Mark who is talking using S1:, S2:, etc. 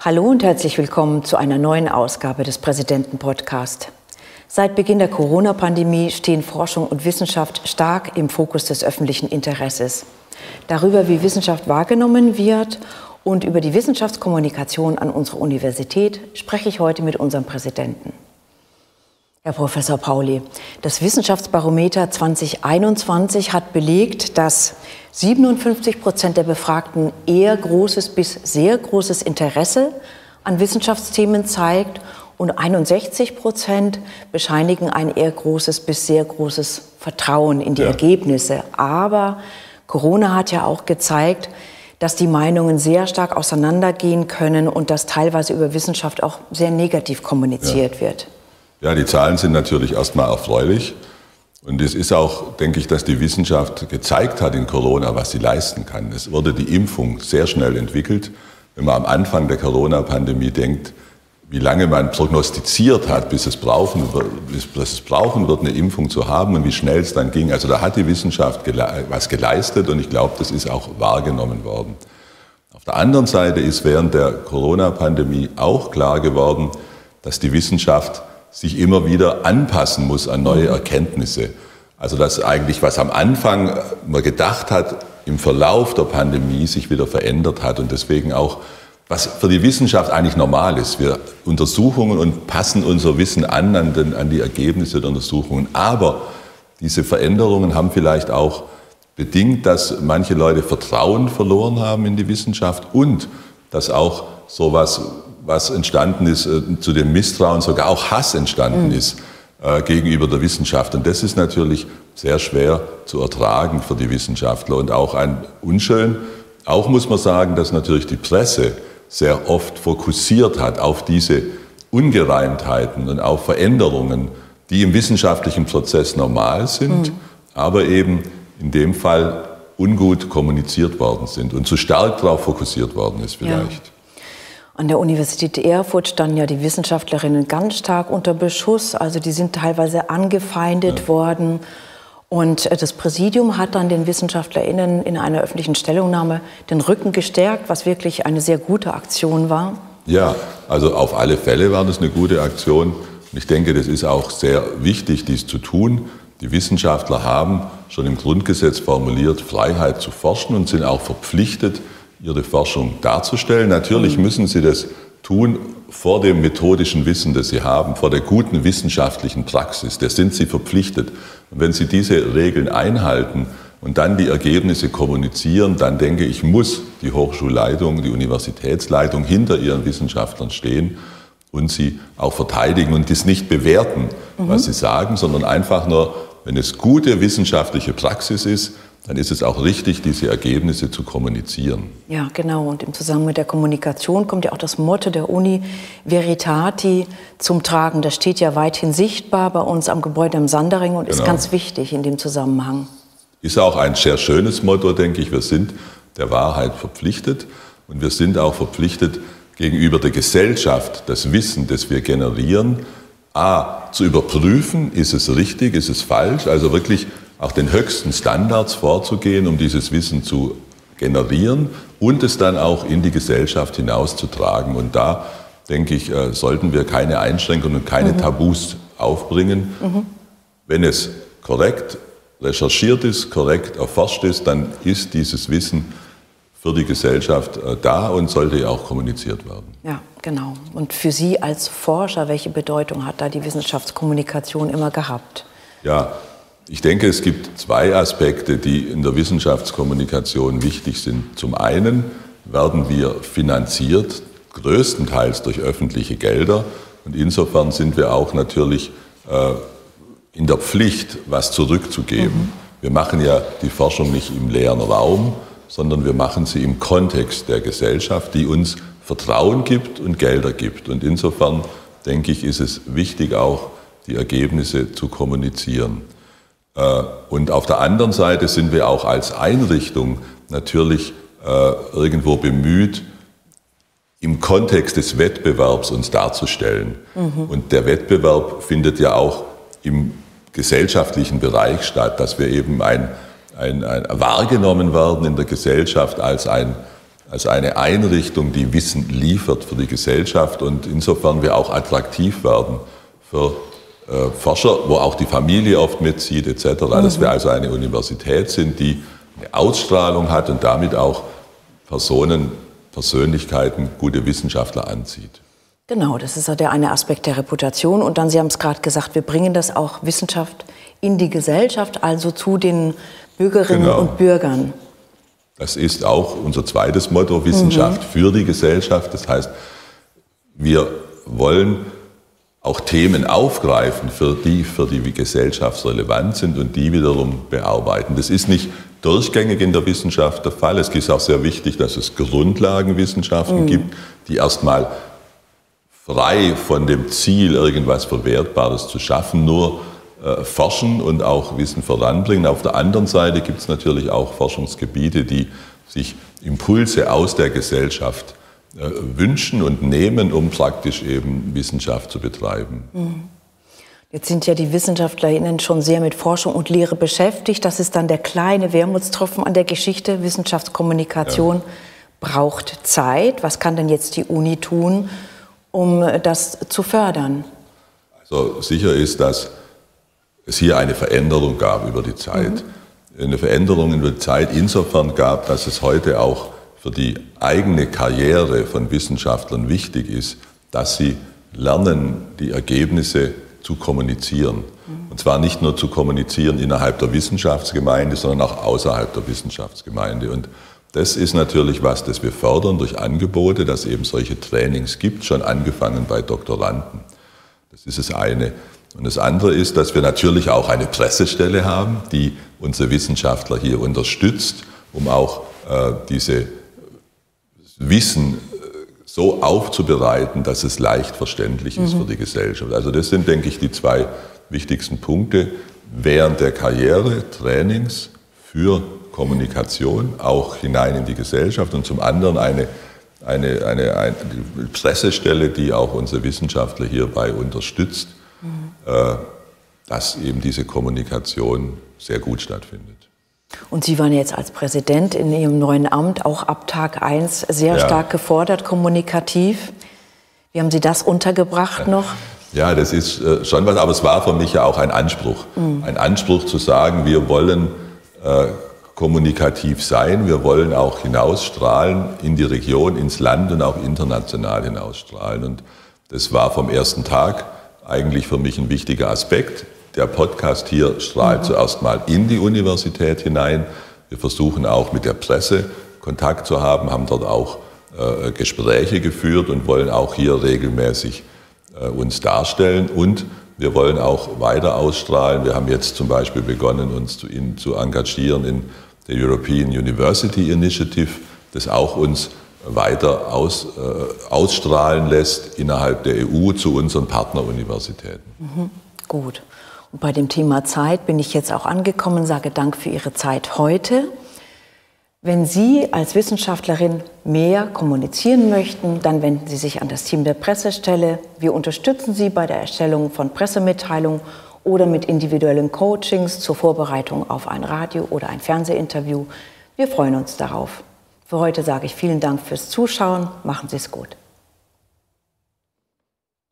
S1: Hallo und herzlich willkommen zu einer neuen Ausgabe des Präsidenten-Podcast. Seit Beginn der Corona-Pandemie stehen Forschung und Wissenschaft stark im Fokus des öffentlichen Interesses. Darüber, wie Wissenschaft wahrgenommen wird und über die Wissenschaftskommunikation an unserer Universität spreche ich heute mit unserem Präsidenten. Herr Professor Pauli, das Wissenschaftsbarometer 2021 hat belegt, dass 57 Prozent der Befragten eher großes bis sehr großes Interesse an Wissenschaftsthemen zeigt und 61 Prozent bescheinigen ein eher großes bis sehr großes Vertrauen in die ja. Ergebnisse. Aber Corona hat ja auch gezeigt, dass die Meinungen sehr stark auseinandergehen können und dass teilweise über Wissenschaft auch sehr negativ kommuniziert ja. wird.
S2: Ja, die Zahlen sind natürlich erstmal erfreulich. Und es ist auch, denke ich, dass die Wissenschaft gezeigt hat in Corona, was sie leisten kann. Es wurde die Impfung sehr schnell entwickelt. Wenn man am Anfang der Corona-Pandemie denkt, wie lange man prognostiziert hat, bis es, brauchen, bis es brauchen wird, eine Impfung zu haben und wie schnell es dann ging. Also da hat die Wissenschaft was geleistet und ich glaube, das ist auch wahrgenommen worden. Auf der anderen Seite ist während der Corona-Pandemie auch klar geworden, dass die Wissenschaft sich immer wieder anpassen muss an neue Erkenntnisse. Also dass eigentlich, was am Anfang man gedacht hat, im Verlauf der Pandemie sich wieder verändert hat und deswegen auch, was für die Wissenschaft eigentlich normal ist. Wir Untersuchungen und passen unser Wissen an, an, den, an die Ergebnisse der Untersuchungen. Aber diese Veränderungen haben vielleicht auch bedingt, dass manche Leute Vertrauen verloren haben in die Wissenschaft und dass auch sowas was entstanden ist, äh, zu dem Misstrauen, sogar auch Hass entstanden mhm. ist äh, gegenüber der Wissenschaft. Und das ist natürlich sehr schwer zu ertragen für die Wissenschaftler und auch ein unschön. Auch muss man sagen, dass natürlich die Presse sehr oft fokussiert hat auf diese Ungereimtheiten und auf Veränderungen, die im wissenschaftlichen Prozess normal sind, mhm. aber eben in dem Fall ungut kommuniziert worden sind und zu stark darauf fokussiert worden ist vielleicht. Ja.
S1: An der Universität Erfurt standen ja die Wissenschaftlerinnen ganz stark unter Beschuss. Also die sind teilweise angefeindet ja. worden. Und äh, das Präsidium hat dann den WissenschaftlerInnen in einer öffentlichen Stellungnahme den Rücken gestärkt, was wirklich eine sehr gute Aktion war.
S2: Ja, also auf alle Fälle war das eine gute Aktion. Und ich denke, das ist auch sehr wichtig, dies zu tun. Die Wissenschaftler haben schon im Grundgesetz formuliert, Freiheit zu forschen und sind auch verpflichtet, ihre Forschung darzustellen. Natürlich mhm. müssen sie das tun vor dem methodischen Wissen, das sie haben, vor der guten wissenschaftlichen Praxis. Der sind sie verpflichtet. Und wenn sie diese Regeln einhalten und dann die Ergebnisse kommunizieren, dann denke ich, muss die Hochschulleitung, die Universitätsleitung hinter ihren Wissenschaftlern stehen und sie auch verteidigen und das nicht bewerten, mhm. was sie sagen, sondern einfach nur, wenn es gute wissenschaftliche Praxis ist, dann ist es auch richtig, diese Ergebnisse zu kommunizieren.
S1: Ja, genau. Und im Zusammenhang mit der Kommunikation kommt ja auch das Motto der Uni Veritati zum Tragen. Das steht ja weithin sichtbar bei uns am Gebäude im Sandering und genau. ist ganz wichtig in dem Zusammenhang.
S2: Ist auch ein sehr schönes Motto, denke ich. Wir sind der Wahrheit verpflichtet und wir sind auch verpflichtet, gegenüber der Gesellschaft das Wissen, das wir generieren, a, zu überprüfen, ist es richtig, ist es falsch, also wirklich auch den höchsten Standards vorzugehen, um dieses Wissen zu generieren und es dann auch in die Gesellschaft hinauszutragen. Und da, denke ich, äh, sollten wir keine Einschränkungen und keine mhm. Tabus aufbringen. Mhm. Wenn es korrekt recherchiert ist, korrekt erforscht ist, dann ist dieses Wissen für die Gesellschaft äh, da und sollte ja auch kommuniziert werden.
S1: Ja, genau. Und für Sie als Forscher, welche Bedeutung hat da die Wissenschaftskommunikation immer gehabt?
S2: Ja, ich denke, es gibt zwei Aspekte, die in der Wissenschaftskommunikation wichtig sind. Zum einen werden wir finanziert, größtenteils durch öffentliche Gelder. Und insofern sind wir auch natürlich äh, in der Pflicht, was zurückzugeben. Mhm. Wir machen ja die Forschung nicht im leeren Raum, sondern wir machen sie im Kontext der Gesellschaft, die uns Vertrauen gibt und Gelder gibt. Und insofern, denke ich, ist es wichtig, auch die Ergebnisse zu kommunizieren. Äh, und auf der anderen Seite sind wir auch als Einrichtung natürlich äh, irgendwo bemüht, im Kontext des Wettbewerbs uns darzustellen. Mhm. Und der Wettbewerb findet ja auch im gesellschaftlichen Bereich statt, dass wir eben ein, ein, ein wahrgenommen werden in der Gesellschaft als ein als eine Einrichtung, die Wissen liefert für die Gesellschaft und insofern wir auch attraktiv werden für äh, Forscher, wo auch die Familie oft mitzieht etc. Mhm. Dass wir also eine Universität sind, die eine Ausstrahlung hat und damit auch Personen, Persönlichkeiten, gute Wissenschaftler anzieht.
S1: Genau, das ist ja der eine Aspekt der Reputation. Und dann, Sie haben es gerade gesagt, wir bringen das auch Wissenschaft in die Gesellschaft, also zu den Bürgerinnen genau. und Bürgern.
S2: Das ist auch unser zweites Motto, Wissenschaft mhm. für die Gesellschaft. Das heißt, wir wollen auch Themen aufgreifen, für die für die Gesellschaft relevant sind und die wiederum bearbeiten. Das ist nicht durchgängig in der Wissenschaft der Fall. Es ist auch sehr wichtig, dass es Grundlagenwissenschaften mhm. gibt, die erstmal frei von dem Ziel, irgendwas Verwertbares zu schaffen, nur äh, forschen und auch Wissen voranbringen. Auf der anderen Seite gibt es natürlich auch Forschungsgebiete, die sich Impulse aus der Gesellschaft wünschen und nehmen, um praktisch eben Wissenschaft zu betreiben. Mhm.
S1: Jetzt sind ja die WissenschaftlerInnen schon sehr mit Forschung und Lehre beschäftigt. Das ist dann der kleine Wermutstropfen an der Geschichte. Wissenschaftskommunikation ja. braucht Zeit. Was kann denn jetzt die Uni tun, um das zu fördern?
S2: Also sicher ist, dass es hier eine Veränderung gab über die Zeit. Mhm. Eine Veränderung über die Zeit insofern gab, dass es heute auch für die eigene Karriere von Wissenschaftlern wichtig ist, dass sie lernen, die Ergebnisse zu kommunizieren. Mhm. Und zwar nicht nur zu kommunizieren innerhalb der Wissenschaftsgemeinde, sondern auch außerhalb der Wissenschaftsgemeinde. Und das ist natürlich was, das wir fördern durch Angebote, dass eben solche Trainings gibt, schon angefangen bei Doktoranden. Das ist das eine. Und das andere ist, dass wir natürlich auch eine Pressestelle haben, die unsere Wissenschaftler hier unterstützt, um auch äh, diese Wissen äh, so aufzubereiten, dass es leicht verständlich ist mhm. für die Gesellschaft. Also das sind, denke ich, die zwei wichtigsten Punkte während der Karriere, Trainings für Kommunikation, auch hinein in die Gesellschaft und zum anderen eine, eine, eine, eine Pressestelle, die auch unsere Wissenschaftler hierbei unterstützt, äh, dass eben diese Kommunikation sehr gut stattfindet.
S1: Und Sie waren jetzt als Präsident in Ihrem neuen Amt auch ab Tag 1 sehr ja. stark gefordert, kommunikativ. Wie haben Sie das untergebracht noch?
S2: Ja, das ist äh, schon was, aber es war für mich ja auch ein Anspruch. Mhm. Ein Anspruch zu sagen, wir wollen äh, kommunikativ sein, wir wollen auch hinausstrahlen in die Region, ins Land und auch international hinausstrahlen. Und das war vom ersten Tag eigentlich für mich ein wichtiger Aspekt. Der Podcast hier strahlt mhm. zuerst mal in die Universität hinein. Wir versuchen auch mit der Presse Kontakt zu haben, haben dort auch äh, Gespräche geführt und wollen auch hier regelmäßig äh, uns darstellen. Und wir wollen auch weiter ausstrahlen. Wir haben jetzt zum Beispiel begonnen, uns zu, in, zu engagieren in der European University Initiative, das auch uns weiter aus, äh, ausstrahlen lässt innerhalb der EU zu unseren Partneruniversitäten.
S1: Mhm, gut. Und bei dem Thema Zeit bin ich jetzt auch angekommen, sage Dank für Ihre Zeit heute. Wenn Sie als Wissenschaftlerin mehr kommunizieren möchten, dann wenden Sie sich an das Team der Pressestelle. Wir unterstützen Sie bei der Erstellung von Pressemitteilungen oder mit individuellen Coachings zur Vorbereitung auf ein Radio- oder ein Fernsehinterview. Wir freuen uns darauf. Für heute sage ich vielen Dank fürs Zuschauen. Machen Sie es gut.